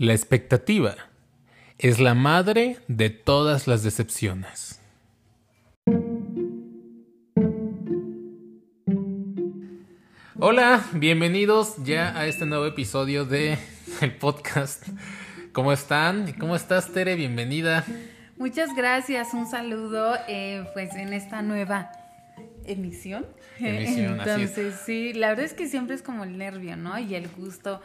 La expectativa es la madre de todas las decepciones. Hola, bienvenidos ya a este nuevo episodio de el podcast. ¿Cómo están? ¿Cómo estás, Tere? Bienvenida. Muchas gracias, un saludo eh, pues en esta nueva emisión. Emisión, así es. Entonces, sí, la verdad es que siempre es como el nervio, ¿no? Y el gusto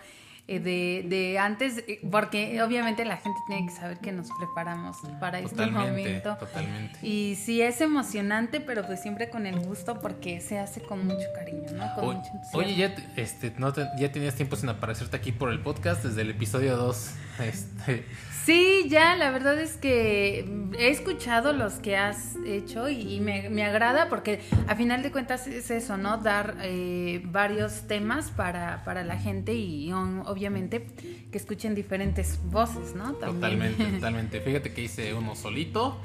eh, de, de antes, eh, porque obviamente la gente tiene que saber que nos preparamos para este momento. totalmente. Y sí es emocionante, pero pues siempre con el gusto porque se hace con mucho cariño, ¿no? Con O- mucho. Oye, ya, te- este, no te- ya tenías tiempo sin aparecerte aquí por el podcast desde el episodio 2. Este, Sí, ya, la verdad es que he escuchado los que has hecho y, y me, me agrada porque a final de cuentas es eso, ¿no? Dar eh, varios temas para, para la gente y obviamente que escuchen diferentes voces, ¿no? También. totalmente, totalmente. Fíjate que hice uno solito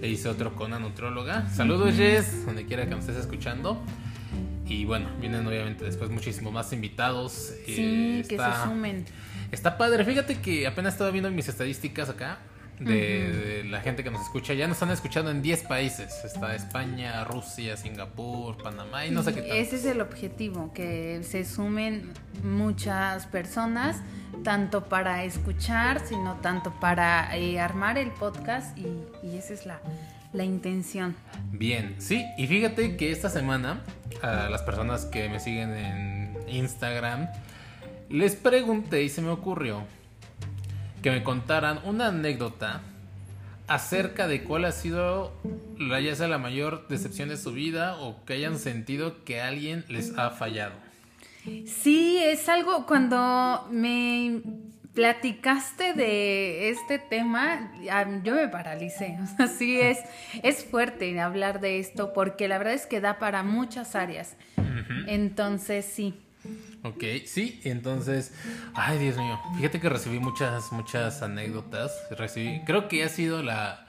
e hice otro con una nutróloga. Saludos, Jess, donde quiera que nos estés escuchando. Y bueno, vienen obviamente después muchísimos más invitados. Sí, Eh, que está- se sumen. Está padre, fíjate que apenas estaba viendo mis estadísticas acá de, de la gente que nos escucha. Ya nos están escuchando en 10 países. Está España, Rusia, Singapur, Panamá y no sé qué tal. Ese es el objetivo, que se sumen muchas personas, tanto para escuchar, sino tanto para eh, armar el podcast y, y esa es la, la intención. Bien, sí, y fíjate que esta semana a las personas que me siguen en Instagram les pregunté y se me ocurrió que me contaran una anécdota acerca de cuál ha sido la, ya sea la mayor decepción de su vida o que hayan sentido que alguien les ha fallado. Sí, es algo cuando me platicaste de este tema, yo me paralicé. O sea, sí es, es fuerte hablar de esto porque la verdad es que da para muchas áreas. Entonces, sí. Ok, sí, entonces, ay Dios mío, fíjate que recibí muchas, muchas anécdotas, recibí, creo que ha sido la...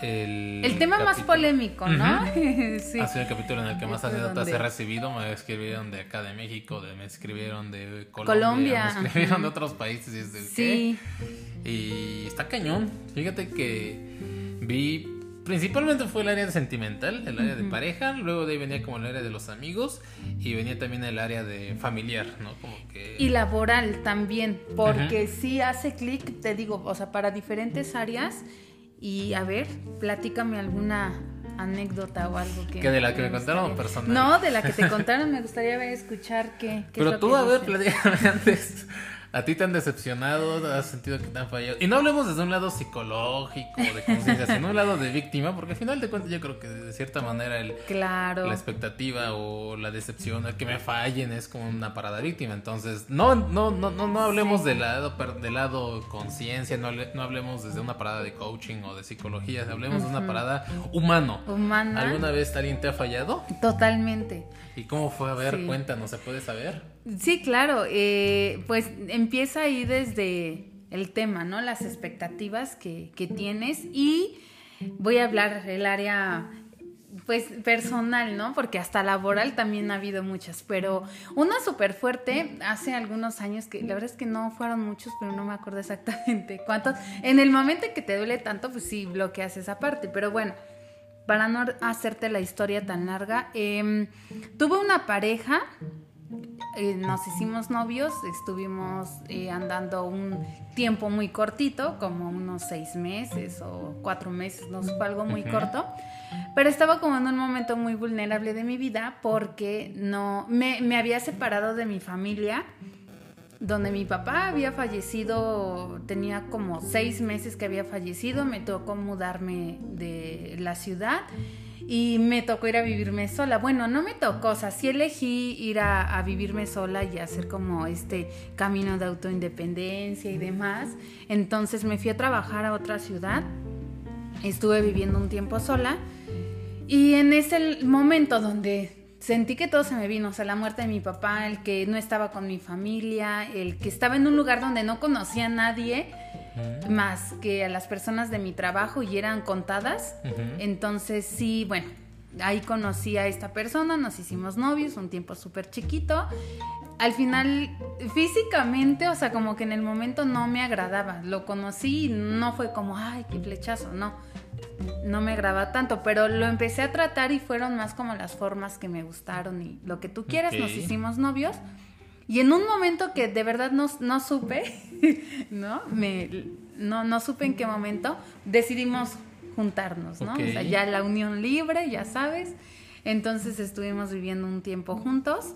El, El tema más polémico, ¿no? sí. Ha sido el capítulo en el que más anécdotas he recibido. Me escribieron de acá de México, de, me escribieron de Colombia, Colombia, me escribieron de otros países. Y, es de, Sí. ¿qué? y está cañón. Fíjate que vi, principalmente fue el área sentimental, el área de pareja. Luego de ahí venía como el área de los amigos y venía también el área de familiar, ¿no? Como que... Y laboral también, porque sí hace clic, te digo, o sea, para diferentes áreas. Y a ver, platícame alguna anécdota o algo que... ¿Que de la que me contaron o gustaría- personal? No, de la que te contaron, me gustaría ver, escuchar qué, qué es Pero lo tú, que a ver, platícame antes. ¿A ti te han decepcionado? ¿Has sentido que te han fallado? Y no hablemos desde un lado psicológico, de conciencia, sino un lado de víctima, porque al final de cuentas yo creo que de cierta manera el, Claro. la expectativa o la decepción, el que me fallen es como una parada víctima. Entonces, no, no, no, no, no hablemos Sí. del lado, del lado conciencia, no, no hablemos desde una parada de coaching o de psicología, hablemos de una parada humano. Humana. ¿Alguna vez alguien te ha fallado? Totalmente. ¿Y cómo fue? A ver, Sí. cuéntanos, ¿se puede saber? Sí, claro. eh, pues empieza ahí desde el tema, ¿no? Las expectativas que, que tienes y voy a hablar del área pues personal, ¿no? Porque hasta laboral también ha habido muchas, pero una súper fuerte hace algunos años que la verdad es que no fueron muchos, pero no me acuerdo exactamente cuántos. En el momento en que te duele tanto, pues sí bloqueas esa parte, pero bueno, para no hacerte la historia tan larga, em, tuve una pareja eh, nos hicimos novios, estuvimos eh, andando un tiempo muy cortito, como unos seis meses o cuatro meses, no fue algo muy corto, pero estaba como en un momento muy vulnerable de mi vida porque no me, me había separado de mi familia, donde mi papá había fallecido, tenía como seis meses que había fallecido, me tocó mudarme de la ciudad y me tocó ir a vivirme sola. Bueno, no me tocó, o sea, sí elegí ir a, vivirme sola y hacer como este camino de autoindependencia y demás. Entonces me fui a trabajar a otra ciudad, estuve viviendo un tiempo sola y en ese momento donde sentí que todo se me vino, o sea, la muerte de mi papá, el que no estaba con mi familia, el que estaba en un lugar donde no conocía a nadie más que a las personas de mi trabajo y eran contadas. Entonces sí, bueno, ahí conocí a esta persona, nos hicimos novios, un tiempo súper chiquito. al final, físicamente, o sea, como que en el momento no me agradaba. Lo conocí y no fue como, ay, qué flechazo, no. No me agradaba tanto, pero lo empecé a tratar y fueron más como las formas que me gustaron y lo que tú quieras, nos hicimos novios. Y en un momento que de verdad no, no supe, ¿no? Me, no, no supe en qué momento, decidimos juntarnos, ¿no? Ok. O sea, ya la unión libre, ya sabes. Entonces estuvimos viviendo un tiempo juntos,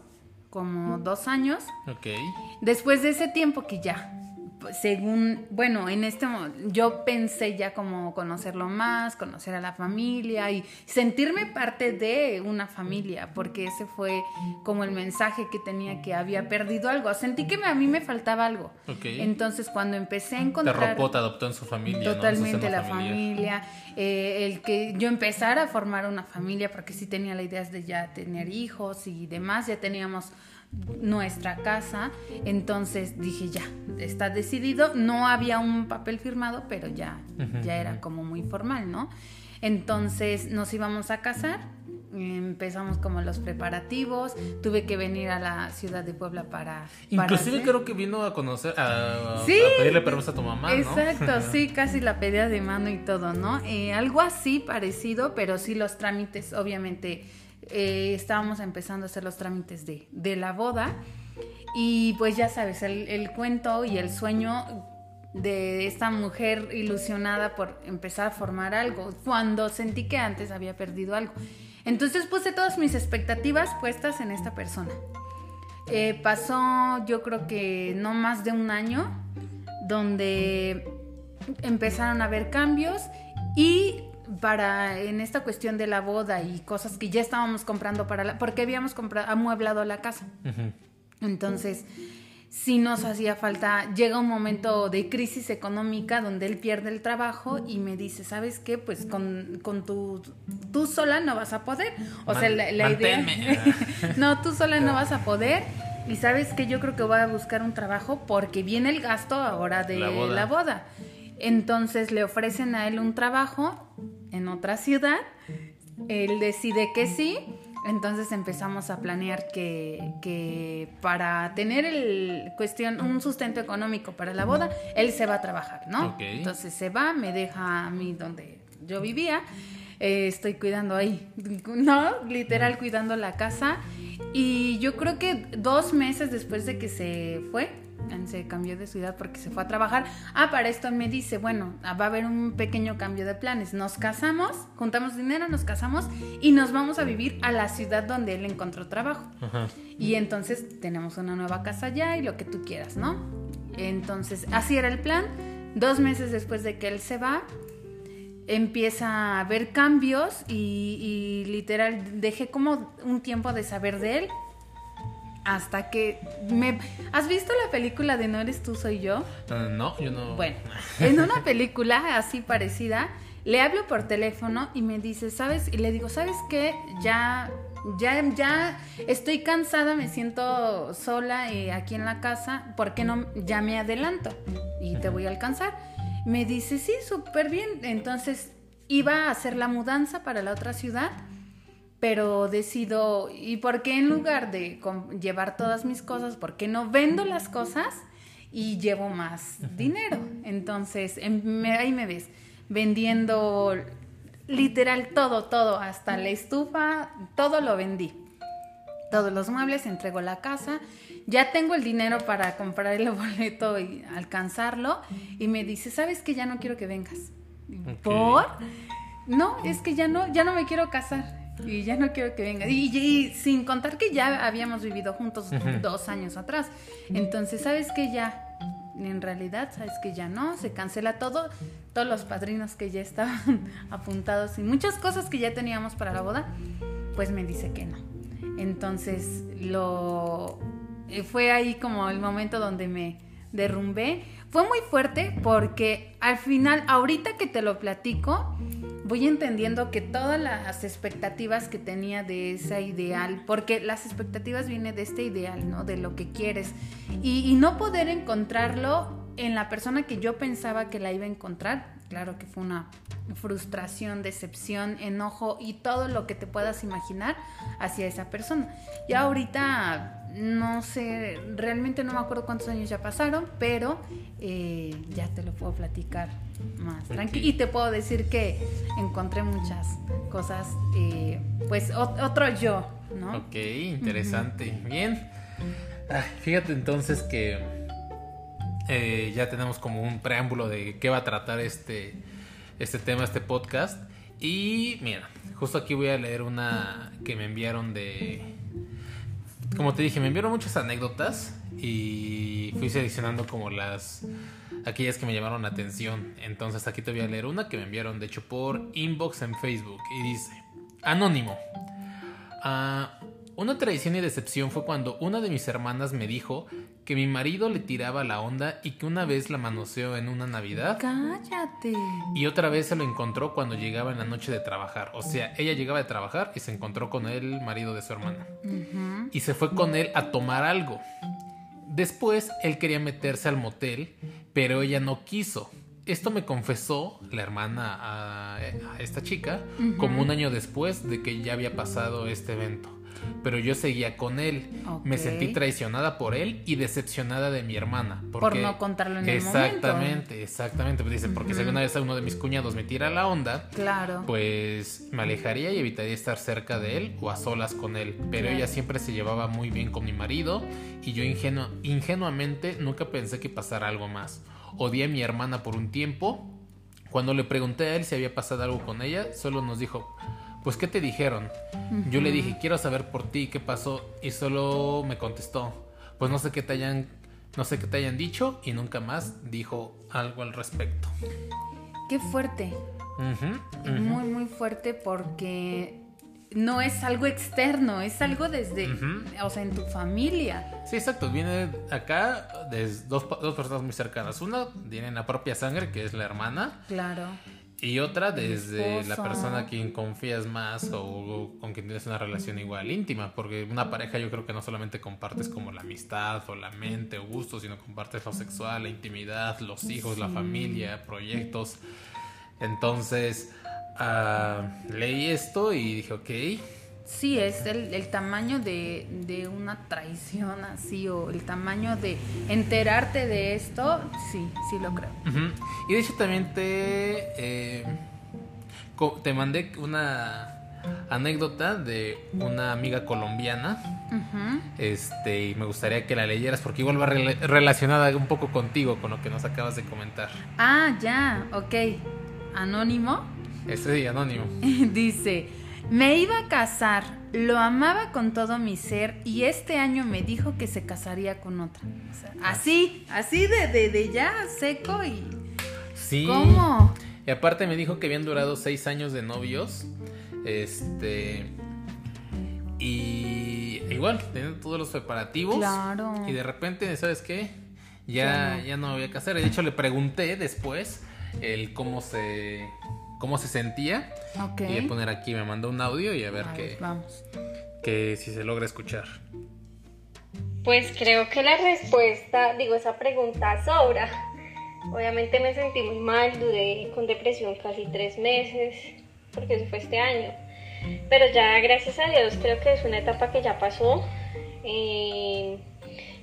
como dos años. Ok. Después de ese tiempo que ya, según, bueno, en este yo pensé ya como conocerlo más, conocer a la familia y sentirme parte de una familia, porque ese fue como el mensaje que tenía que había perdido algo. Sentí que a mí me faltaba algo. Entonces cuando empecé a Te encontrar arropó, te adoptó en su familia. totalmente la familiar. familia, eh, el que yo empezara a formar una familia, porque sí tenía la idea de ya tener hijos y demás, ya teníamos nuestra casa, entonces dije ya, está decidido, no había un papel firmado, pero ya, ya era como muy formal, ¿no? Entonces nos íbamos a casar, empezamos como los preparativos, tuve que venir a la ciudad de Puebla para... Inclusive creo que vino a conocer, a, Sí. a pedirle permiso a tu mamá, ¿no? Exacto, sí, casi la pedía de mano y todo, ¿no? Eh, algo así parecido, pero sí los trámites, obviamente, eh, estábamos empezando a hacer los trámites de, de la boda. Y pues ya sabes, el, cuento y el sueño de esta mujer ilusionada por empezar a formar algo, cuando sentí que antes había perdido algo. Entonces puse todas mis expectativas puestas en esta persona. Eh, pasó yo creo que no más de un año donde empezaron a haber cambios y para en esta cuestión de la boda y cosas que ya estábamos comprando para la porque habíamos comprado amueblado la casa. Entonces, si nos hacía falta, llega un momento de crisis económica donde él pierde el trabajo y me dice, ¿sabes qué? Pues con, con tu, tú sola no vas a poder. O sea, la, la idea... no, tú sola no vas a poder. Y sabes que yo creo que voy a buscar un trabajo porque viene el gasto ahora de La boda. la boda. Entonces le ofrecen a él un trabajo en otra ciudad. Él decide que sí. Entonces empezamos a planear que, que para tener el cuestión, un sustento económico para la boda, él se va a trabajar, ¿no? Entonces se va, me deja a mí donde yo vivía. eh, estoy cuidando ahí, ¿no? Literal cuidando la casa. Y yo creo que dos meses después de que se fue, se cambió de ciudad porque se fue a trabajar. Ah, para esto me dice, bueno, ah, va a haber un pequeño cambio de planes. Nos casamos, juntamos dinero, nos casamos y nos vamos a vivir a la ciudad donde él encontró trabajo. Ajá. Y entonces tenemos una nueva casa allá y lo que tú quieras, ¿no? Entonces, así era el plan. Dos meses después de que él se va, empieza a haber cambios y, y literal dejé como un tiempo de saber de él. Hasta que me... ¿Has visto la película de No eres tú, soy yo? Ah, no, yo no. Bueno, en una película así parecida, le hablo por teléfono y me dice, ¿sabes? Y le digo, ¿sabes qué? Ya, ya, ya estoy cansada, me siento sola eh, aquí en la casa, ¿por qué no? Ya me adelanto y te voy a alcanzar. Me dice, sí, súper bien. Entonces iba a hacer la mudanza para la otra ciudad pero decido, ¿y por qué en lugar de llevar todas mis cosas, por qué no vendo las cosas y llevo más dinero? Entonces, me- ahí me ves, vendiendo literal todo, todo, hasta la estufa, todo lo vendí. Todos los muebles, entrego la casa, ya tengo el dinero para comprar el boleto y alcanzarlo, y me dice, ¿sabes que ya no quiero que vengas? ¿Por? No, es que ya no, ya no me quiero casar. Y ya no quiero que venga. Y, y sin contar que ya habíamos vivido juntos dos años atrás. Entonces, ¿sabes que Ya, en realidad, ¿sabes que Ya no, se cancela todo. Todos los padrinos que ya estaban apuntados y muchas cosas que ya teníamos para la boda, pues me dice que no. Entonces, lo... eh, Fue ahí como el momento donde me derrumbé. Fue muy fuerte porque al final, ahorita que te lo platico, voy entendiendo que todas las expectativas que tenía de ese ideal, porque las expectativas vienen de este ideal, ¿no? De lo que quieres. Y, no poder encontrarlo en la persona que yo pensaba que la iba a encontrar, claro que fue una frustración, decepción, enojo y todo lo que te puedas imaginar hacia esa persona. Ya ahorita no sé, realmente no me acuerdo cuántos años ya pasaron, pero eh, ya te lo puedo platicar más tranquilo. Y te puedo decir que encontré muchas cosas, eh, pues otro yo, ¿no? Ok, interesante. Bien. Ah, fíjate entonces que eh, ya tenemos como un preámbulo de qué va a tratar este, este tema, este podcast. Y mira, justo aquí voy a leer una que me enviaron de... Como te dije, me enviaron muchas anécdotas y fui seleccionando como las aquellas que me llamaron la atención. Entonces aquí te voy a leer una que me enviaron de hecho por inbox en Facebook y dice, anónimo. Ah, una traición y decepción fue cuando una de mis hermanas me dijo que mi marido le tiraba la onda y que una vez la manoseó en una Navidad. Cállate. Y otra vez se lo encontró cuando llegaba en la noche de trabajar. O sea, ella llegaba de trabajar y se encontró con el marido de su hermana. Y se fue con él a tomar algo. Después él quería meterse al motel, pero ella no quiso. Esto me confesó la hermana a, esta chica como un año después de que ya había pasado este evento pero yo seguía con él. Me sentí traicionada por él y decepcionada de mi hermana. por no contarlo en el momento. Exactamente, exactamente. Pues dice, porque si alguna vez uno de mis cuñados me tira la onda, claro. pues me alejaría y evitaría estar cerca de él o a solas con él. Pero ella siempre se llevaba muy bien con mi marido y yo ingenuamente nunca pensé que pasara algo más. Odié a mi hermana por un tiempo. Cuando le pregunté a él si había pasado algo con ella, solo nos dijo, pues ¿qué te dijeron? Yo le dije, quiero saber por ti qué pasó y solo me contestó, pues no sé qué te hayan, no sé qué te hayan dicho y nunca más dijo algo al respecto. Qué fuerte. Muy, muy fuerte porque no es algo externo, es algo desde, o sea, en tu familia. Sí, exacto, viene acá de dos, dos personas muy cercanas. Una tiene la propia sangre, que es la hermana. Claro. Y otra desde la persona a quien confías más o con quien tienes una relación igual íntima, porque una pareja yo creo que no solamente compartes como la amistad o la mente o gustos, sino compartes lo sexual, la intimidad, los hijos, la familia, proyectos. Entonces, uh, leí esto y dije, ok, Sí, es el, tamaño de, una traición así o el tamaño de enterarte de esto, sí, sí lo creo. Y de hecho también te, eh, te mandé una anécdota de una amiga colombiana. Este, y me gustaría que la leyeras porque igual va relacionada un poco contigo, con lo que nos acabas de comentar. Ah, ya, ok. Anónimo. Este anónimo. Dice, me iba a casar, lo amaba con todo mi ser y este año me dijo que se casaría con otra. así, así de, de, ya seco y... Sí. ¿Cómo? Y aparte me dijo que habían durado seis años de novios. Este... Y igual, teniendo todos los preparativos. Claro. Y de repente, ¿sabes qué? Ya, ya no había que hacer. De hecho, le pregunté después el cómo se cómo se sentía. Y voy a poner aquí, me mandó un audio y a ver, qué, vamos. que si se logra escuchar. Pues creo que la respuesta, digo, esa pregunta sobra. Obviamente me sentí muy mal, duré con depresión casi tres meses, porque eso fue este año. Pero ya, gracias a Dios, creo que es una etapa que ya pasó. Eh,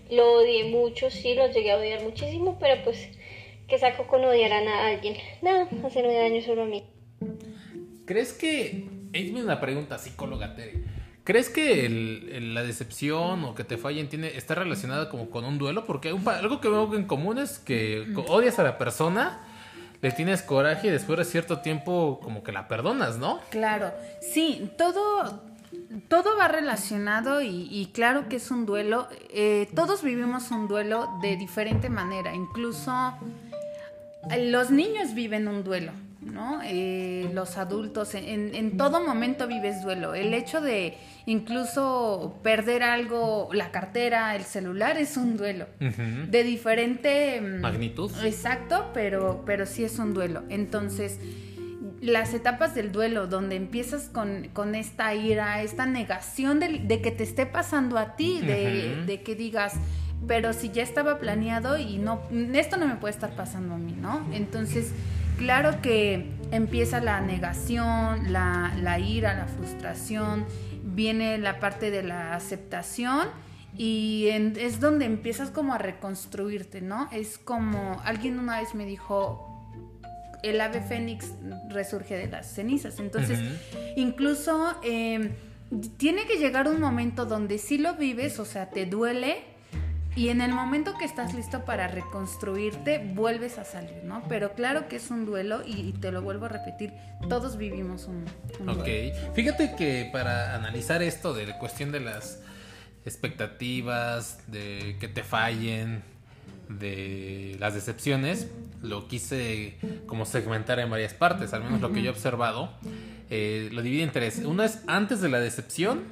lo odié mucho, sí, lo llegué a odiar muchísimo, pero pues que saco con odiar a alguien. No, hacerme daño solo a mí. ¿Crees que, es una pregunta psicóloga, Tere, ¿crees que la decepción o que te fallen tiene, está relacionada como con un duelo? Porque algo que veo en común es que odias a la persona, le tienes coraje y después de cierto tiempo como que la perdonas, ¿no? Claro, sí, todo, todo va relacionado y, claro que es un duelo. Eh, todos vivimos un duelo de diferente manera, incluso los niños viven un duelo, ¿no? Eh, los adultos, en, todo momento vives duelo. El hecho de incluso perder algo, la cartera, el celular, es un duelo. De diferente mm, magnitud. Exacto, pero, pero sí es un duelo. Entonces, las etapas del duelo, donde empiezas con, esta ira, esta negación de, que te esté pasando a ti, de, de que digas, pero si ya estaba planeado y no, esto no me puede estar pasando a mí, ¿no? Entonces, claro que empieza la negación, la, ira, la frustración, viene la parte de la aceptación y en- es donde empiezas como a reconstruirte, ¿no? Es como, alguien una vez me dijo, el ave fénix resurge de las cenizas, entonces incluso eh, tiene que llegar un momento donde sí lo vives, o sea, te duele. Y en el momento que estás listo para reconstruirte, vuelves a salir, ¿no? Pero claro que es un duelo y, y te lo vuelvo a repetir, todos vivimos un, un Ok, duelo. fíjate que para analizar esto de la cuestión de las expectativas, de que te fallen, de las decepciones, lo quise como segmentar en varias partes, al menos lo que yo he observado. Eh, lo divide en tres. Uno es antes de la decepción,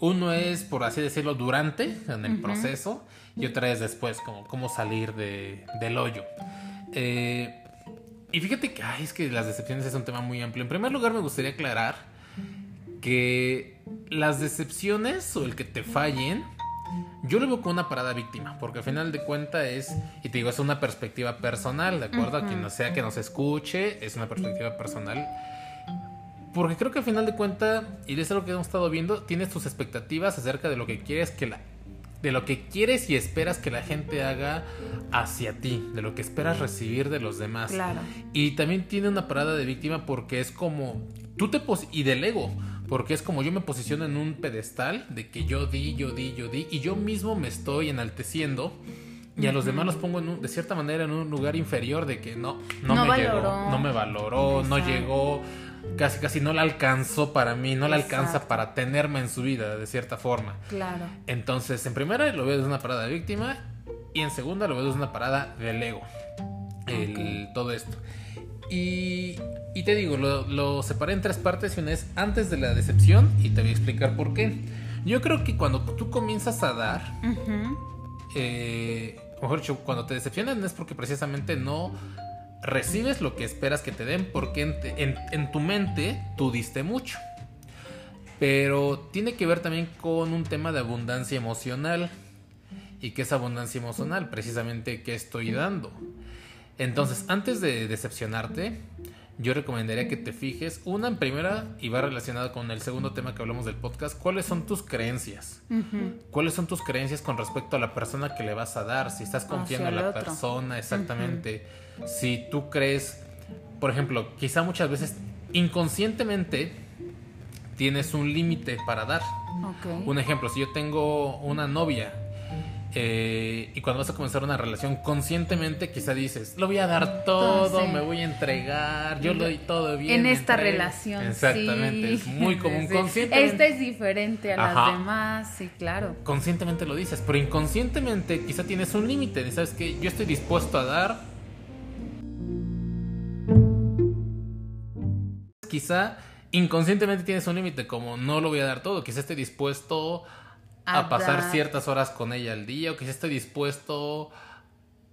uno es, por así decirlo, durante, en el proceso, y otra es después, como cómo salir de- del hoyo. Eh, y fíjate que, ay, es que las decepciones es un tema muy amplio. En primer lugar, me gustaría aclarar que las decepciones o el que te fallen, yo lo veo como una parada víctima, porque al final de cuentas es, y te digo, es una perspectiva personal, ¿de acuerdo? A quien sea que nos escuche, es una perspectiva personal. Porque creo que al final de cuentas, y es algo que hemos estado viendo, tienes tus expectativas acerca de lo que quieres que la de lo que quieres y esperas que la gente haga hacia ti, de lo que esperas recibir de los demás. Claro. Y también tiene una parada de víctima porque es como tú te pos- y del ego, porque es como yo me posiciono en un pedestal de que yo di, yo di, yo di y yo mismo me estoy enalteciendo y a los demás los pongo en un- de cierta manera en un lugar inferior de que no no, No me llegó, valoró. no me valoró, no llegó, casi casi no la alcanzó para mí, no la alcanza para tenerme en su vida de cierta forma. Claro. Entonces, en primera lo veo desde una parada de víctima y en segunda lo veo desde una parada del ego. El- Todo esto. Y, y te digo, lo, lo separé en tres partes y una es antes de la decepción y te voy a explicar por qué. Yo creo que cuando tú comienzas a dar, eh, mejor dicho, cuando te decepcionan es porque precisamente no recibes lo que esperas que te den porque en, tu mente tú diste mucho. Pero tiene que ver también con un tema de abundancia emocional. ¿Y qué es abundancia emocional? Precisamente qué estoy dando. Entonces, antes de decepcionarte, yo recomendaría que te fijes, una en primera, y va relacionado con el segundo tema que hablamos del podcast, ¿cuáles son tus creencias? ¿Cuáles son tus creencias con respecto a la persona que le vas a dar? Si estás confiando en la otro. persona, exactamente. Si tú crees, por ejemplo, quizá muchas veces inconscientemente tienes un límite para dar. Un ejemplo, si yo tengo una novia eh, y cuando vas a comenzar una relación, conscientemente quizá dices, lo voy a dar todo, me voy a entregar, yo lo doy todo bien. en esta entrego". relación. Exactamente, sí. es muy común. Sí. Conscientemente, Esta es diferente a Ajá. las demás, sí, claro. conscientemente lo dices, pero inconscientemente quizá tienes un límite. ¿Sabes que Yo estoy dispuesto a dar. Quizá inconscientemente tienes un límite, como no lo voy a dar todo. Quizá estoy dispuesto a, A pasar dar. ciertas horas con ella al día, o quizá estoy dispuesto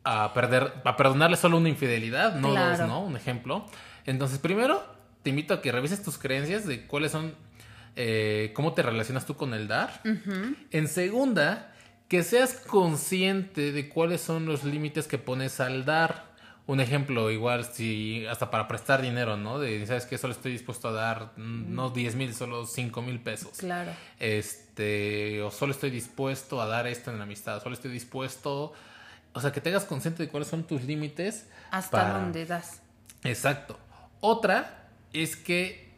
a perder, a perdonarle solo una infidelidad, no Claro. dos, ¿no? Un ejemplo. Entonces, primero, te invito a que revises tus creencias de cuáles son, eh, cómo te relacionas tú con el dar. En segunda, que seas consciente de cuáles son los límites que pones al dar. Un ejemplo, igual, si hasta para prestar dinero, ¿no? De, ¿sabes que Solo estoy dispuesto a dar, mm, no 10 mil, solo 5 mil pesos. Claro. Este, o solo estoy dispuesto a dar esto en la amistad, solo estoy dispuesto. O sea, que te hagas consciente de cuáles son tus límites. Hasta para- dónde das. Exacto. Otra es que,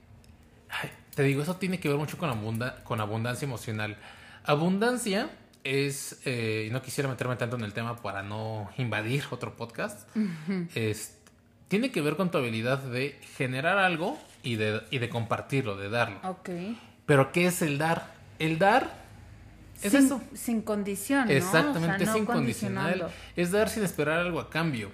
ay, te digo, eso tiene que ver mucho con, abunda- con abundancia emocional. Abundancia es, eh, y no quisiera meterme tanto en el tema para no invadir otro podcast, es, tiene que ver con tu habilidad de generar algo y de, y de compartirlo, de darlo. Ok. Pero ¿qué es el dar? El dar es sin, eso. Sin condición, ¿no? Exactamente, O sea, es incondicional. Es dar sin esperar algo a cambio.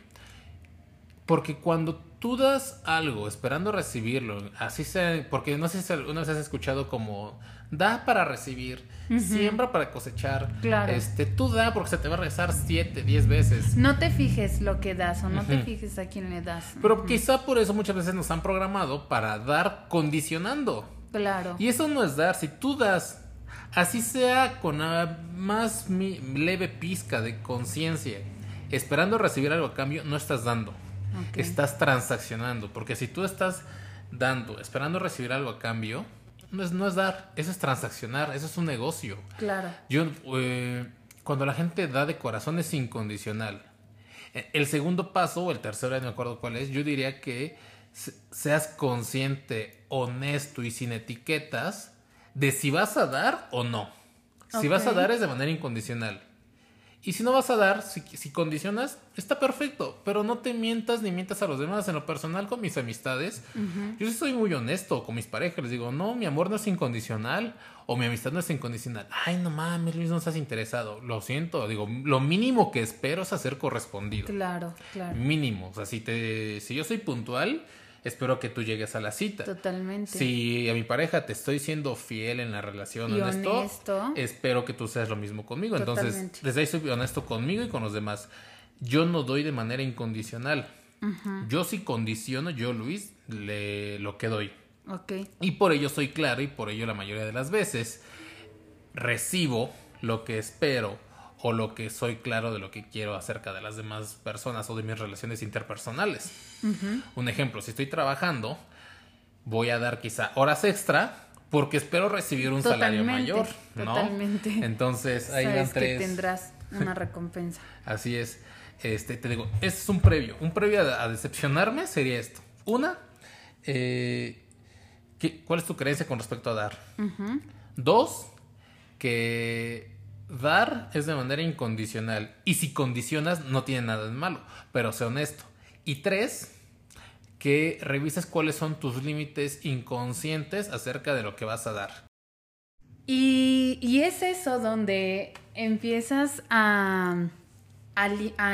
Porque cuando tú das algo esperando recibirlo, así sea, porque no sé si alguna vez has escuchado como da para recibir, siembra para cosechar. Claro. Este, tú da porque se te va a regresar siete, diez veces. No te fijes lo que das o no te fijes a quién le das. Pero quizá por eso muchas veces nos han programado para dar condicionando. Claro. Y eso no es dar. Si tú das, así sea con la más mi- leve pizca de conciencia, esperando recibir algo a cambio, no estás dando. Estás transaccionando. Porque si tú estás dando, esperando recibir algo a cambio, no es, no es dar, eso es transaccionar, eso es un negocio. Claro. Yo, eh, cuando la gente da de corazón es incondicional. Eh, El segundo paso, o el tercero, ya no me acuerdo cuál es, yo diría que se- seas consciente, honesto y sin etiquetas de si vas a dar o no. Si vas a dar es de manera incondicional. Y si no vas a dar, si, si condicionas, está perfecto. Pero no te mientas ni mientas a los demás. En lo personal, con mis amistades, yo sí soy muy honesto con mis parejas. Les digo, no, mi amor no es incondicional. O mi amistad no es incondicional. Ay, no mames, Luis, no estás interesado. Lo siento. Digo, lo mínimo que espero es hacer correspondido. Claro, claro. Mínimo. O sea, si, te, si yo soy puntual, espero que tú llegues a la cita. Totalmente. Si a mi pareja te estoy siendo fiel en la relación, Y honesto, honesto. espero que tú seas lo mismo conmigo. Entonces, desde ahí soy honesto conmigo y con los demás. Yo no doy de manera incondicional. Yo sí condiciono, yo Luis, le, lo que doy. Ok. Y por ello soy claro y por ello la mayoría de las veces recibo lo que espero o lo que soy claro de lo que quiero acerca de las demás personas o de mis relaciones interpersonales. Un ejemplo, si estoy trabajando, voy a dar quizá horas extra porque espero recibir un salario mayor, ¿no? totalmente. Entonces, ahí Sabes que tres. tendrás una recompensa. Así es. Este, te digo, ese es un previo. Un previo a, a decepcionarme sería esto. Una, eh, ¿qué- ¿cuál es tu creencia con respecto a dar? Dos, que dar es de manera incondicional. Y si condicionas, no tiene nada de malo, pero sé honesto. Y tres, que revises cuáles son tus límites inconscientes acerca de lo que vas a dar. Y, es eso donde empiezas a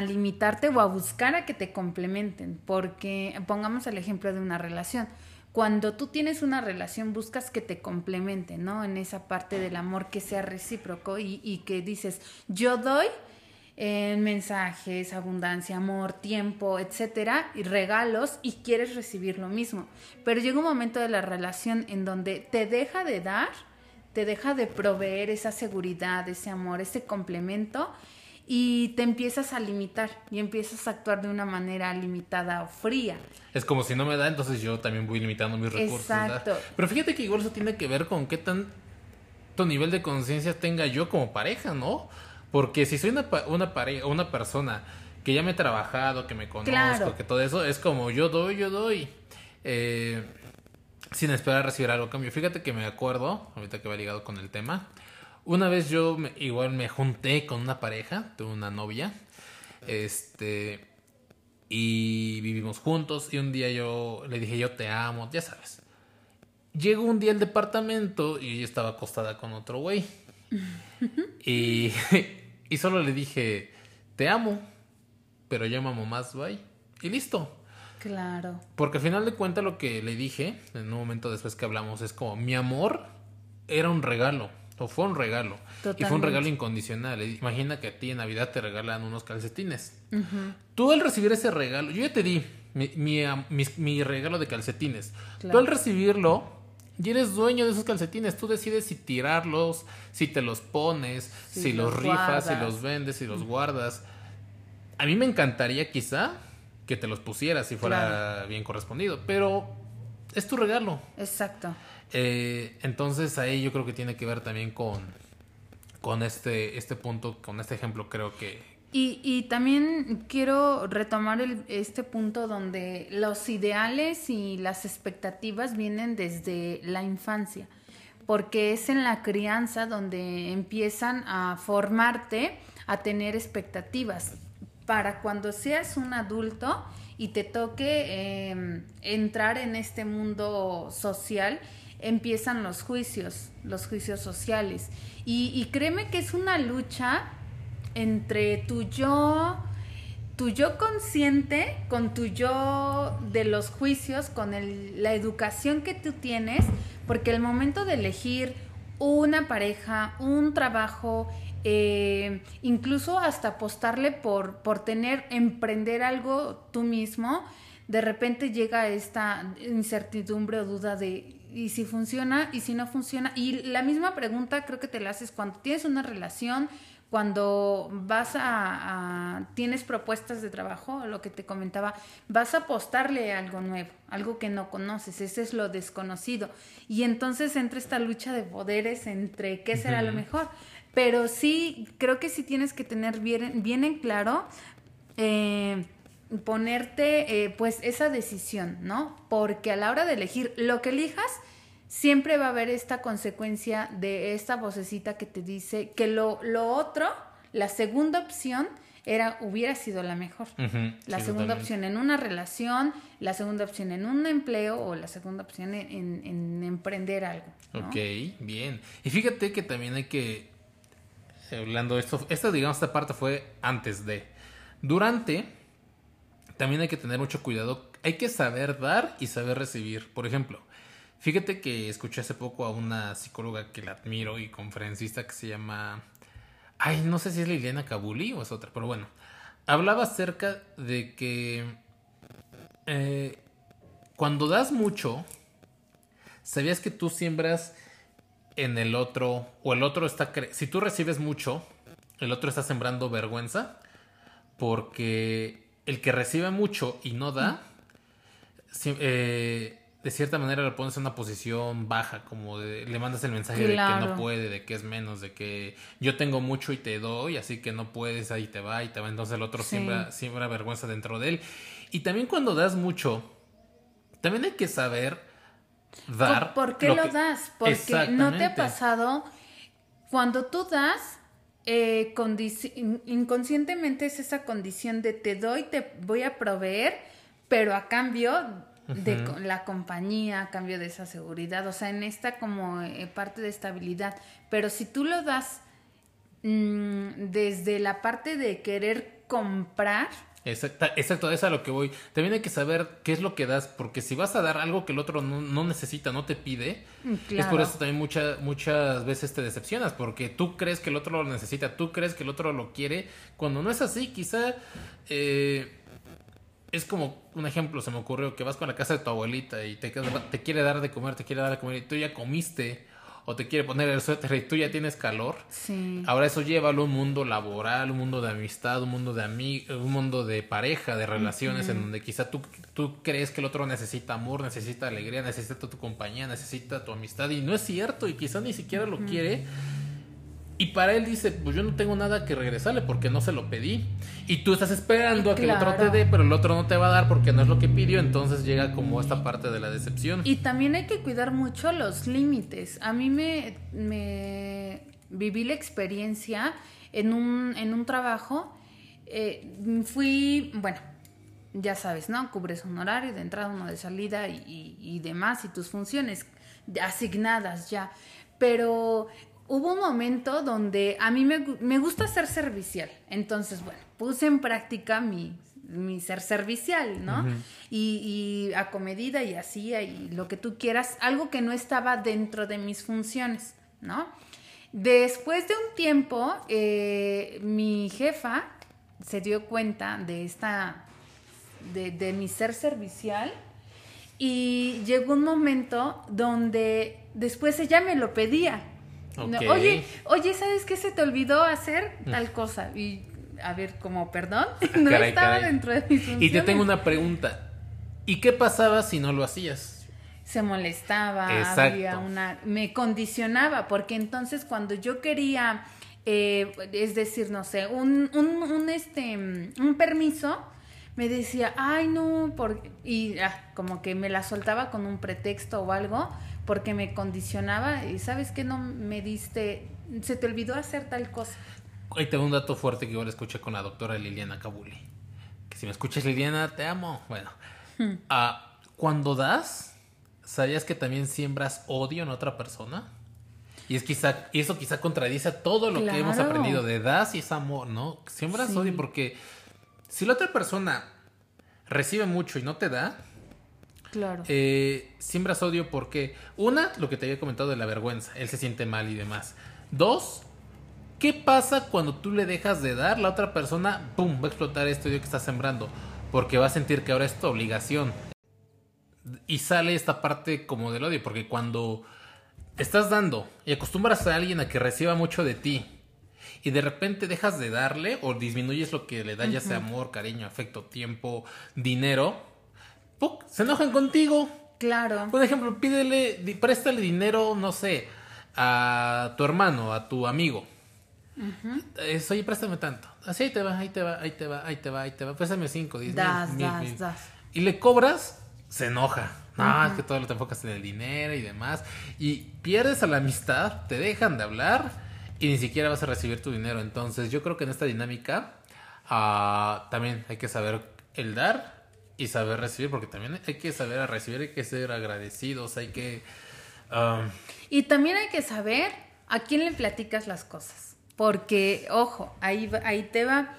limitarte o a buscar a que te complementen. Porque pongamos el ejemplo de una relación. Cuando tú tienes una relación, buscas que te complementen, ¿no? En esa parte del amor que sea recíproco y, que dices, yo doy en mensajes, abundancia, amor, tiempo, etcétera, y regalos y quieres recibir lo mismo. Pero llega un momento de la relación en donde te deja de dar, te deja de proveer esa seguridad, ese amor, ese complemento y te empiezas a limitar y empiezas a actuar de una manera limitada o fría. Es como si no me da, entonces yo también voy limitando mis recursos. ¿verdad? Exacto. Pero fíjate que igual eso tiene que ver con qué tanto nivel de conciencia tenga yo como pareja, ¿no? Porque si soy una, una pareja, una persona que ya me he trabajado, que me conozco, Claro. que todo eso, es como yo doy, yo doy. eh, sin esperar recibir algo a cambio. Fíjate que me acuerdo, ahorita que va ligado con el tema, una vez yo me- igual me junté con una pareja, tuve una novia, este, y vivimos juntos y un día yo le dije yo te amo, ya sabes. Llegó un día al departamento y ella estaba acostada con otro güey. y, y solo le dije, te amo, pero yo me amo más, bye. Y listo. Claro. Porque al final de cuentas lo que le dije, en un momento después que hablamos, es como, mi amor era un regalo, o fue un regalo. Y fue un regalo incondicional. Imagina que a ti en Navidad te regalan unos calcetines. Tú al recibir ese regalo, yo ya te di mi, regalo de calcetines. Tú al recibirlo, ya eres dueño de esos calcetines. Tú decides si tirarlos, si te los pones, Si si, los, los rifas, si los vendes, si los guardas. A mí me encantaría quizá que te los pusieras si fuera Claro. bien correspondido, pero es tu regalo. Exacto. Eh, entonces ahí yo creo que tiene que ver también con, con este, este punto, con este ejemplo creo que... Y, y también quiero retomar este punto donde los ideales y las expectativas vienen desde la infancia, porque es en la crianza donde empiezan a formarte a tener expectativas. Para cuando seas un adulto y te toque eh, entrar en este mundo social, empiezan los juicios, los juicios sociales. Y, créeme que es una lucha entre tu yo, tu yo consciente con tu yo de los juicios, con la educación que tú tienes, porque el momento de elegir una pareja, un trabajo, eh, incluso hasta apostarle por, por tener, emprender algo tú mismo, de repente llega esta incertidumbre o duda de y si funciona y si no funciona. Y la misma pregunta creo que te la haces cuando tienes una relación, cuando vas a, tienes propuestas de trabajo, lo que te comentaba, vas a apostarle algo nuevo, algo que no conoces, ese es lo desconocido. Y entonces entra esta lucha de poderes entre qué será lo mejor. Pero sí, creo que sí tienes que tener bien, bien en claro eh, ponerte eh, pues esa decisión, ¿no? Porque a la hora de elegir lo que elijas, siempre va a haber esta consecuencia de esta vocecita que te dice que lo, lo otro, la segunda opción, era, hubiera sido la mejor. la segunda opción en una relación, la segunda opción en un empleo o la segunda opción en, emprender algo. Ok, bien. Y fíjate que también hay que, hablando de esto, esta, digamos, esta parte fue antes de. Durante, también hay que tener mucho cuidado. Hay que saber dar y saber recibir. Por ejemplo, Fíjate que escuché hace poco a una psicóloga que la admiro y conferencista que se llama. Ay, no sé si es Liliana Kabuli o es otra, pero bueno. Hablaba acerca de que. Eh, cuando das mucho, ¿sabías que tú siembras en el otro, o el otro está. Si tú recibes mucho, el otro está sembrando vergüenza, porque el que recibe mucho y no da. Eh, de cierta manera lo pones en una posición baja, como de, le mandas el mensaje de que no puede, de que es menos, de que yo tengo mucho y te doy, así que no puedes, ahí te va y te va. Entonces el otro siembra, siembra vergüenza dentro de él. Y también cuando das mucho, también hay que saber dar. ¿Por, qué lo, das? Porque no te ha pasado cuando tú das. Eh, inconscientemente es esa condición de te doy, te voy a proveer, pero a cambio de la compañía, cambio de esa seguridad, o sea, en esta como eh, parte de estabilidad. Pero si tú lo das mm, desde la parte de querer comprar, Exacto, exacto, es a lo que voy. También hay que saber qué es lo que das, porque si vas a dar algo que el otro no, necesita, no te pide, mm, es por eso también muchas muchas veces te decepcionas, porque tú crees que el otro lo necesita, tú crees que el otro lo quiere, cuando no es así, quizá eh, es como un ejemplo, se me ocurrió que vas con la casa de tu abuelita y te, te quiere dar de comer, te quiere dar de comer y tú ya comiste o te quiere poner el suéter y tú ya tienes calor. Sí. Ahora eso lleva a un mundo laboral, un mundo de amistad, un mundo de un mundo de pareja, de relaciones en donde quizá tú, tú crees que el otro necesita amor, necesita alegría, necesita tu compañía, necesita tu amistad y no es cierto y quizá ni siquiera lo quiere y para él dice, pues yo no tengo nada que regresarle porque no se lo pedí. Y tú estás esperando a que el otro te dé, pero el otro no te va a dar porque no es lo que pidió. Entonces llega como esta parte de la decepción. Y también hay que cuidar mucho los límites. A mí me, me viví la experiencia en un, en un trabajo. Eh, fui, bueno, ya sabes, ¿no? Cubres un horario de entrada, uno de salida y, y demás y tus funciones asignadas ya. Pero hubo un momento donde a mí me, gusta ser servicial. Entonces, bueno, puse en práctica mi, ser servicial, ¿no? y, y, acomedida y hacía y lo que tú quieras, algo que no estaba dentro de mis funciones, ¿no? Después de un tiempo, eh, mi jefa se dio cuenta de esta, de, de mi ser servicial y llegó un momento donde después ella me lo pedía oye, oye, ¿sabes qué se te olvidó hacer tal cosa? Y a ver, como perdón, no estaba dentro de mis funciones. Y te tengo una pregunta. ¿Y qué pasaba si no lo hacías? Se molestaba, había una, me condicionaba, porque entonces cuando yo quería, eh, es decir, no sé, un, un, un, este, un permiso, me decía, ay no, por... y ah, como que me la soltaba con un pretexto o algo, porque me condicionaba y sabes que no me diste, se te olvidó hacer tal cosa. Ahí tengo un dato fuerte que yo le escuché con la doctora Liliana Kabuli. Que si me escuchas Liliana, te amo. Bueno, hmm. ah, cuando das, ¿sabías que también siembras odio en otra persona? Y es quizá, y eso quizá contradice todo lo que hemos aprendido de das y es amor, ¿no? Siembras odio porque si la otra persona recibe mucho y no te da, Claro. Eh, siembras odio porque, una, lo que te había comentado de la vergüenza, él se siente mal y demás. Dos, ¿qué pasa cuando tú le dejas de dar? La otra persona, ¡pum!, va a explotar este odio que está sembrando. Porque va a sentir que ahora es tu obligación. Y sale esta parte como del odio, porque cuando estás dando y acostumbras a alguien a que reciba mucho de ti, y de repente dejas de darle o disminuyes lo que le da, ya sea amor, cariño, afecto, tiempo, dinero, ¡puc! se enojan contigo. Claro. Por ejemplo, pídele, di- préstale dinero, no sé, a tu hermano, a tu amigo. Es, oye, préstame tanto. Así ahí te va, ahí te va, ahí te va, ahí te va, ahí te va. Préstame cinco, diez mil, Das, mil, das, mil. das. Y le cobras, se enoja. No, es que todo lo te enfocas en el dinero y demás. Y pierdes a la amistad, te dejan de hablar y ni siquiera vas a recibir tu dinero. Entonces, yo creo que en esta dinámica ah, también hay que saber el dar y saber recibir, porque también hay que saber recibir, hay que ser agradecidos, hay que. ah, Y también hay que saber a quién le platicas las cosas. Porque, ojo, ahí, ahí te va.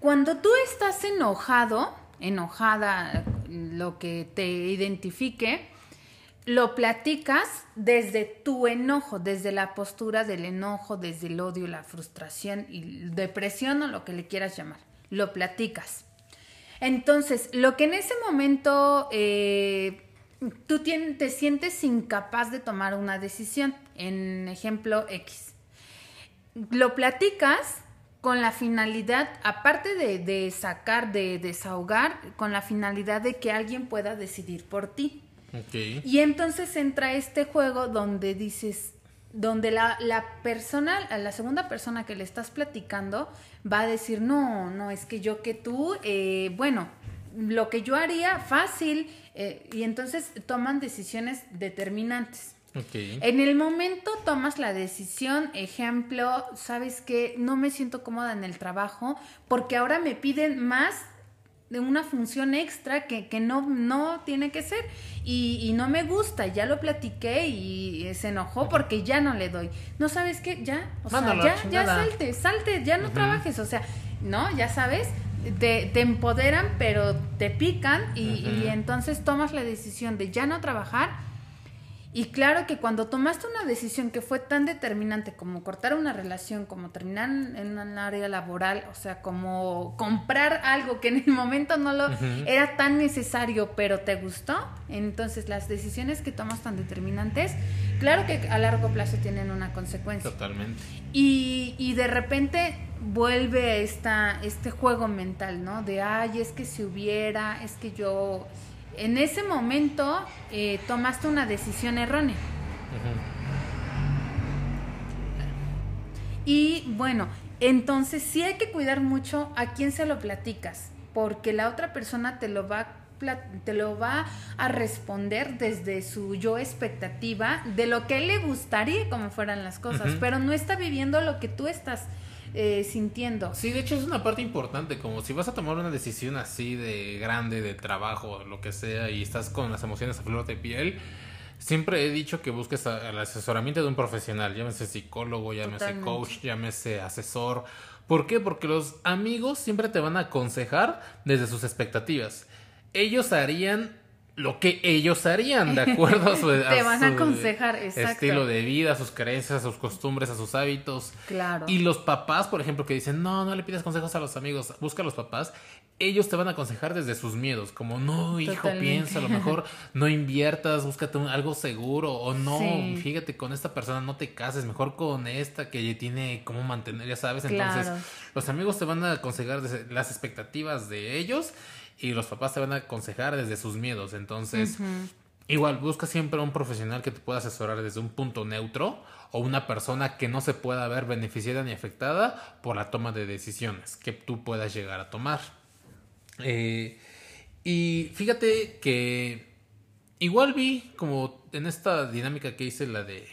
Cuando tú estás enojado, enojada, lo que te identifique, lo platicas desde tu enojo, desde la postura del enojo, desde el odio, la frustración y depresión o lo que le quieras llamar. Lo platicas. Entonces, lo que en ese momento eh, tú te sientes incapaz de tomar una decisión, en ejemplo X, lo platicas con la finalidad, aparte de, de sacar, de desahogar, con la finalidad de que alguien pueda decidir por ti. ok. Y entonces entra este juego donde dices, donde la, la persona, la segunda persona que le estás platicando va a decir, no, no, es que yo que tú, eh, bueno, lo que yo haría fácil, eh, y entonces toman decisiones determinantes. Ok. En el momento tomas la decisión, ejemplo, sabes que no me siento cómoda en el trabajo porque ahora me piden más de una función extra que, que no, no tiene que ser. Y, y no me gusta, ya lo platiqué y se enojó porque ya no le doy. No sabes qué, ya, o Mándalo sea, ya, ya salte, salte, ya no trabajes, o sea, no, ya sabes, te, te empoderan pero te pican y, y entonces tomas la decisión de ya no trabajar y claro que cuando tomaste una decisión que fue tan determinante como cortar una relación, como terminar en un área laboral, o sea, como comprar algo que en el momento no lo era tan necesario, pero te gustó, entonces las decisiones que tomas tan determinantes, claro que a largo plazo tienen una consecuencia. Totalmente. Y, y de repente vuelve esta, este juego mental, ¿no? De, ay, es que si hubiera, es que yo... En ese momento eh, tomaste una decisión errónea. Y bueno, entonces sí hay que cuidar mucho a quién se lo platicas, porque la otra persona te lo va a te lo va a responder desde su yo expectativa de lo que a él le gustaría como fueran las cosas, pero no está viviendo lo que tú estás eh, sintiendo. Sí, de hecho es una parte importante, como si vas a tomar una decisión así de grande, de trabajo, lo que sea, y estás con las emociones a flor de piel, siempre he dicho que busques el asesoramiento de un profesional, llámese psicólogo, llámese Totalmente. coach, llámese asesor. ¿Por qué? Porque los amigos siempre te van a aconsejar desde sus expectativas. Ellos harían lo que ellos harían, de acuerdo a su, Te van a aconsejar, exacto. estilo de vida, a sus creencias, a sus costumbres, a sus hábitos. Claro. Y los papás, por ejemplo, que dicen, no, no le pidas consejos a los amigos, busca a los papás, ellos te van a aconsejar desde sus miedos, como, no, hijo, Totalmente. piensa, a lo mejor no inviertas, búscate un- algo seguro, o no, Sí. fíjate, con esta persona no te cases, mejor con esta que tiene cómo mantener, ya sabes. Entonces, Claro. los amigos te van a aconsejar desde las expectativas de ellos y los papás te van a aconsejar desde sus miedos. Entonces. Igual, busca siempre un profesional que te pueda asesorar desde un punto neutro o una persona que no se pueda ver beneficiada ni afectada por la toma de decisiones que tú puedas llegar a tomar. Eh, y fíjate que igual vi como en esta dinámica que hice la de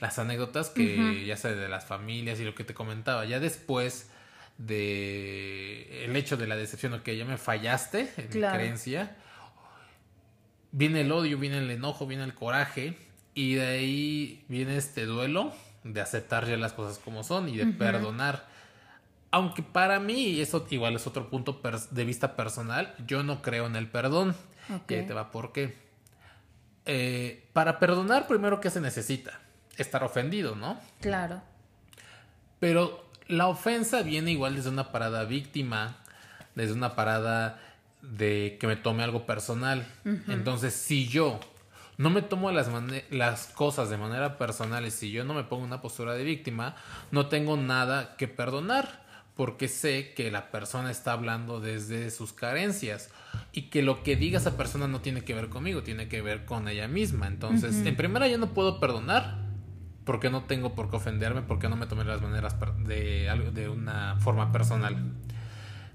las anécdotas que ya sea de las familias y lo que te comentaba, ya después de el hecho de la decepción o que ya me fallaste en Claro. mi creencia, viene el odio, viene el enojo, viene el coraje y de ahí viene este duelo de aceptar ya las cosas como son y de perdonar. Aunque para mí, eso igual es otro punto de vista personal, yo no creo en el perdón. Ok. Y ahí te va por qué. Eh, para perdonar, primero, ¿qué se necesita? Estar ofendido, ¿no? Claro. Pero la ofensa viene igual desde una parada víctima, desde una parada de que me tome algo personal. Entonces, si yo no me tomo las, las cosas de manera personal y si yo no me pongo una postura de víctima, no tengo nada que perdonar porque sé que la persona está hablando desde sus carencias y que lo que diga esa persona no tiene que ver conmigo, tiene que ver con ella misma. Entonces, en primera yo no puedo perdonar porque no tengo por qué ofenderme, porque no me tomé las maneras de, de una forma personal.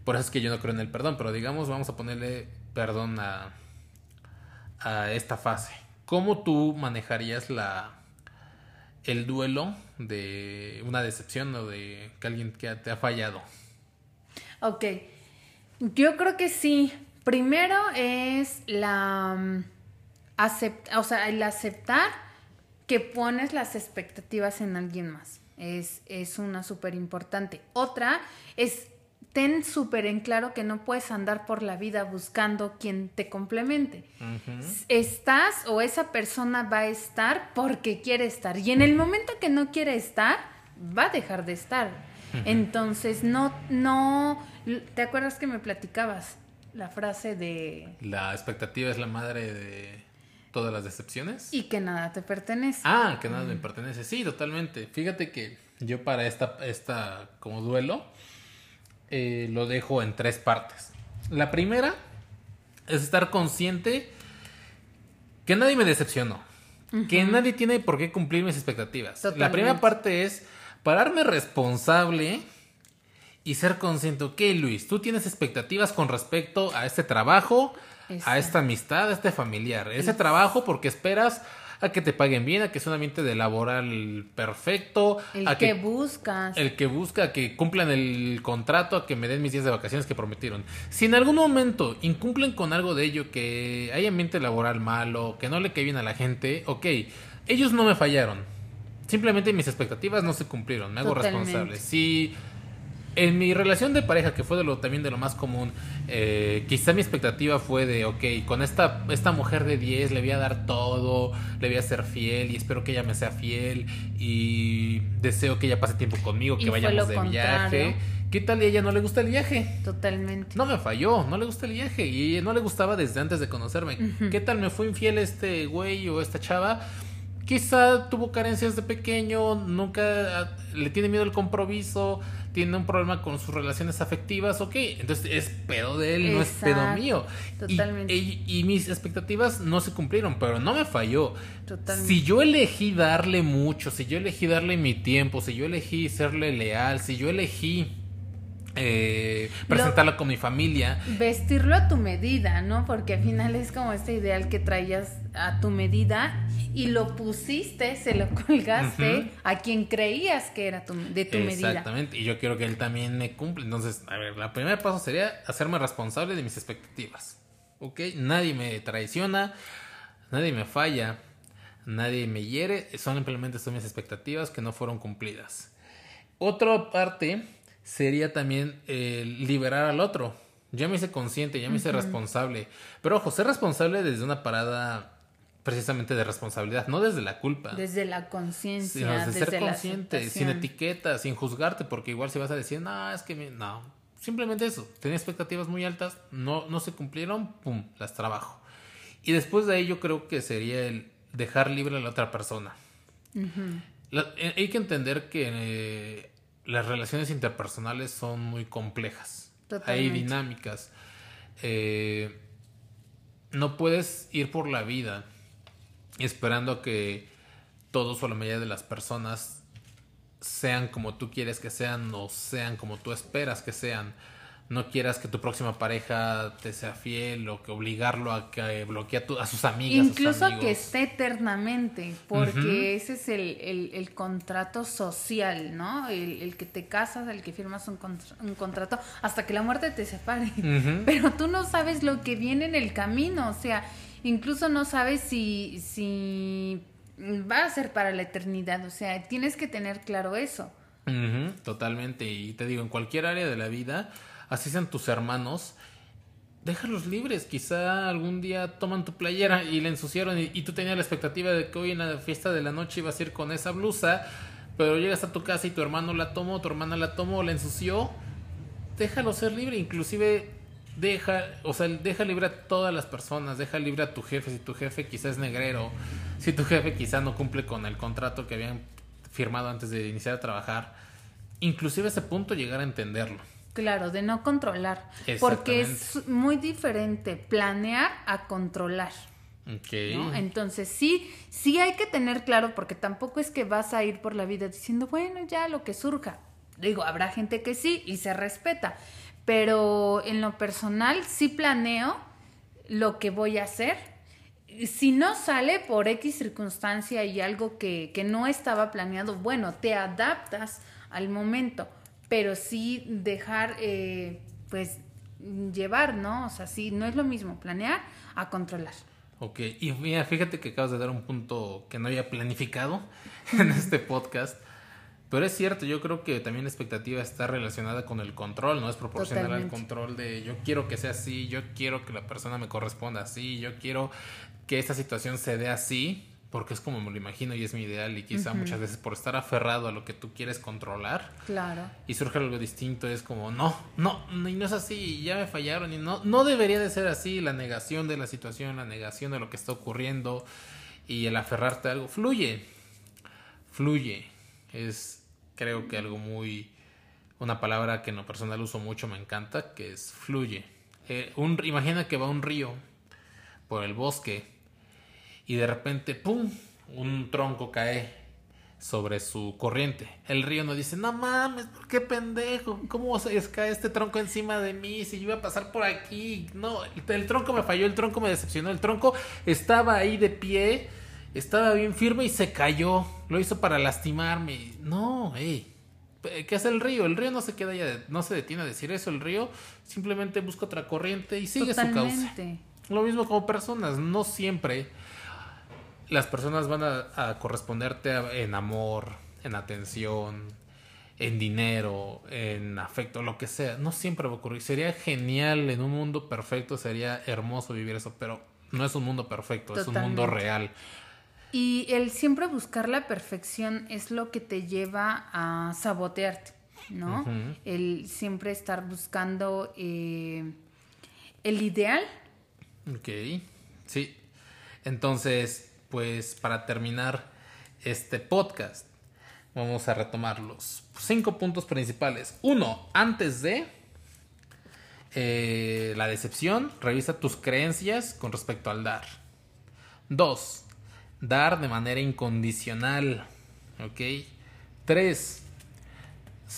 Por eso es que yo no creo en el perdón, pero digamos, vamos a ponerle perdón a, a esta fase. ¿Cómo tú manejarías la el duelo de una decepción o de que alguien que te ha fallado? Ok, yo creo que sí. Primero es la mm, o sea, el aceptar que pones las expectativas en alguien más. Es, es una súper importante. Otra es ten súper en claro que no puedes andar por la vida buscando quien te complemente. Estás o esa persona va a estar porque quiere estar. Y en el momento que no quiere estar, va a dejar de estar. Entonces, no, no, ¿te acuerdas que me platicabas la frase de... La expectativa es la madre de todas las decepciones. Y que nada te pertenece. Ah, que nada me pertenece. Sí, totalmente. Fíjate que yo para esta, esta como duelo, eh, lo dejo en tres partes. La primera es estar consciente que nadie me decepcionó. Que nadie tiene por qué cumplir mis expectativas. La primera parte es pararme responsable y ser consciente, ok Luis, tú tienes expectativas con respecto a este trabajo, a esta amistad, a este familiar. Ese trabajo porque esperas a que te paguen bien, a que sea un ambiente de laboral perfecto. El a que, buscas. El que busca, que cumplan el contrato, a que me den mis días de vacaciones que prometieron. Si en algún momento incumplen con algo de ello, que hay ambiente laboral malo, que no le cae bien a la gente, ok, ellos no me fallaron. Simplemente mis expectativas no se cumplieron, me hago responsable. Si en mi relación de pareja, que fue de lo, también de lo más común, eh, quizá mi expectativa fue de, ok, con esta, esta mujer de 10 le voy a dar todo, le voy a ser fiel y espero que ella me sea fiel y deseo que ella pase tiempo conmigo, que vayamos de viaje. ¿Qué tal y a ella no le gusta el viaje? Totalmente. No me falló, no le gusta el viaje y no le gustaba desde antes de conocerme. ¿Qué tal me fue infiel este güey o esta chava? Quizá tuvo carencias de pequeño, nunca ah, le tiene miedo al compromiso, tiene un problema con sus relaciones afectivas, ok, entonces es pedo de él, no es pedo mío. Totalmente. Y, mis expectativas no se cumplieron, pero no me falló. Totalmente. Si yo elegí darle mucho, si yo elegí darle mi tiempo, si yo elegí serle leal, si yo elegí eh, presentarlo con mi familia. Vestirlo a tu medida, ¿no? Porque al final es como este ideal que traías a tu medida y lo pusiste, se lo colgaste a quien creías que era tu, de tu medida. Exactamente, y yo quiero que él también me cumpla. Entonces, a ver, el primer paso sería hacerme responsable de mis expectativas. ¿Ok? Nadie me traiciona, nadie me falla, nadie me hiere, son simplemente son mis expectativas que no fueron cumplidas. Otra parte sería también eh, liberar al otro. Ya me hice consciente, ya me hice responsable. Pero ojo, ser responsable desde una parada precisamente de responsabilidad, no desde la culpa. Desde la conciencia. Sino desde, ser consciente, sin etiqueta, sin juzgarte, porque igual si vas a decir, no, es que no. Simplemente eso. Tenía expectativas muy altas, no, no se cumplieron, pum, las trabajo. Y después de ahí yo creo que sería el dejar libre a la otra persona. Eh, hay que entender que eh, las relaciones interpersonales son muy complejas. Hay dinámicas. Eh, no puedes ir por la vida esperando que todos o la mayoría de las personas sean como tú quieres que sean o sean como tú esperas que sean no quieras que tu próxima pareja te sea fiel o que obligarlo a que bloquee a, sus amigas. Incluso que esté eternamente, porque ese es el, contrato social, ¿no? El, que te casas, el que firmas un, un, contrato hasta que la muerte te separe. Pero tú no sabes lo que viene en el camino, o sea, incluso no sabes si, si va a ser para la eternidad, o sea, tienes que tener claro eso. totalmente, y te digo, en cualquier área de la vida así sean tus hermanos, déjalos libres. Quizá algún día toman tu playera y la ensuciaron y, tú tenías la expectativa de que hoy en la fiesta de la noche ibas a ir con esa blusa, pero llegas a tu casa y tu hermano la tomó, tu hermana la tomó, la ensució. Déjalo ser libre, inclusive deja, o sea, deja libre a todas las personas, deja libre a tu jefe, si tu jefe quizás es negrero, si tu jefe quizás no cumple con el contrato que habían firmado antes de iniciar a trabajar, inclusive a ese punto llegar a entenderlo. Claro, de no controlar. Porque es muy diferente planear a controlar. Okay. Entonces sí, sí hay que tener claro, porque tampoco es que vas a ir por la vida diciendo, bueno, ya lo que surja. Digo, habrá gente que sí y se respeta, pero en lo personal sí planeo lo que voy a hacer. Si no sale por X circunstancia y algo que, que no estaba planeado, bueno, te adaptas al momento, pero sí dejar, eh, pues, llevar, ¿no? O sea, sí, no es lo mismo planear a controlar. Ok, y mira, fíjate que acabas de dar un punto que no había planificado en este podcast. Pero es cierto, yo creo que también la expectativa está relacionada con el control, ¿no? Es proporcional al control de yo quiero que sea así, yo quiero que la persona me corresponda así, yo quiero que esta situación se dé así, porque es como me lo imagino y es mi ideal y quizá muchas veces por estar aferrado a lo que tú quieres controlar. Claro. Y surge algo distinto, es como, no, no, y no es así, ya me fallaron y no, no debería de ser así, la negación de la situación, la negación de lo que está ocurriendo y el aferrarte a algo, fluye, fluye, es creo que algo muy, una palabra que en lo personal uso mucho, me encanta, que es fluye. Eh, un, imagina que va un río por el bosque y de repente, ¡pum!, un tronco cae sobre su corriente. El río no dice, no mames, qué pendejo, ¿cómo se cae este tronco encima de mí si yo iba a pasar por aquí? No, el, tronco me falló, el tronco me decepcionó, el tronco estaba ahí de pie, estaba bien firme y se cayó, lo hizo para lastimarme. No, hey. ¿Qué hace el río? El río no se queda ya, no se detiene a decir eso. El río simplemente busca otra corriente y sigue su causa. Lo mismo como personas, no siempre las personas van a, corresponderte en amor, en atención, en dinero, en afecto, lo que sea. No siempre va a ocurrir. Sería genial en un mundo perfecto, sería hermoso vivir eso, pero no es un mundo perfecto, es un mundo real. Y el siempre buscar la perfección es lo que te lleva a sabotearte, ¿no? El siempre estar buscando eh, el ideal. Ok, sí. Entonces, pues para terminar este podcast, vamos a retomar los cinco puntos principales. Uno, antes de eh, la decepción, revisa tus creencias con respecto al dar. Dos, dar de manera incondicional. ¿Ok? Tres,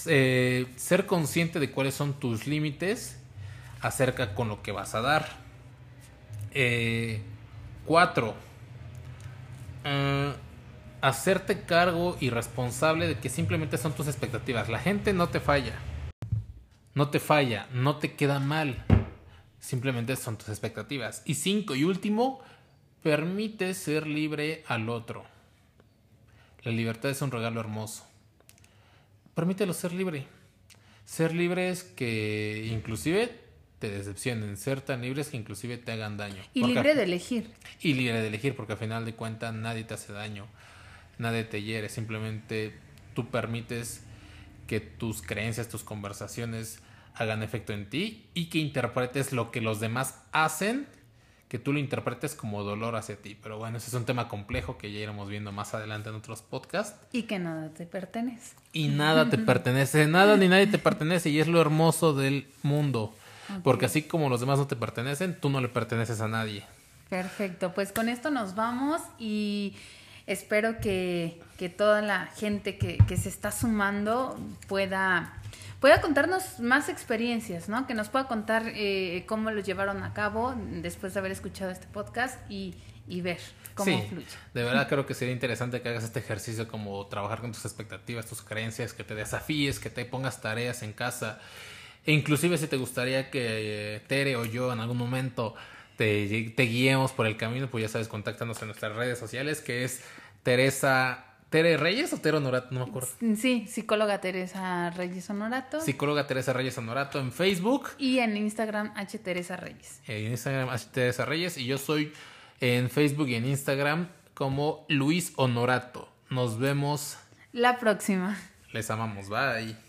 eh, ser consciente de cuáles son tus límites acerca con lo que vas a dar. Eh, cuatro, eh, hacerte cargo y responsable de que simplemente son tus expectativas. La gente no te falla. No te falla, no te queda mal. Simplemente son tus expectativas. Y cinco y último, permite ser libre al otro. La libertad es un regalo hermoso. Permítelo ser libre. Ser libre es que inclusive te decepcionen, ser tan libres que inclusive te hagan daño. Y libre de elegir. Y libre de elegir, porque al final de cuentas nadie te hace daño, nadie te hiere, simplemente tú permites que tus creencias, tus conversaciones hagan efecto en ti y que interpretes lo que los demás hacen, que tú lo interpretes como dolor hacia ti. Pero bueno, ese es un tema complejo que ya iremos viendo más adelante en otros podcasts. Y que nada te pertenece. Y nada te pertenece, nada ni nadie te pertenece y es lo hermoso del mundo porque así como los demás no te pertenecen, tú no le perteneces a nadie. Perfecto, pues con esto nos vamos y espero que, toda la gente que, se está sumando pueda, pueda contarnos más experiencias, ¿no? Que nos pueda contar eh, cómo lo llevaron a cabo después de haber escuchado este podcast y, ver cómo sí, fluye. De verdad creo que sería interesante que hagas este ejercicio como trabajar con tus expectativas, tus creencias, que te desafíes, que te pongas tareas en casa e inclusive si te gustaría que eh, Tere o yo en algún momento te, te, guiemos por el camino, pues ya sabes, contáctanos en nuestras redes sociales, que es Teresa... ¿Tere Reyes o Tere Honorato? No me acuerdo. Sí, psicóloga Teresa Reyes Honorato. Psicóloga Teresa Reyes Honorato en Facebook. Y en Instagram H Teresa Reyes. En Instagram H Teresa Reyes. Y yo soy en Facebook y en Instagram como Luis Honorato. Nos vemos. La próxima. Les amamos. Bye.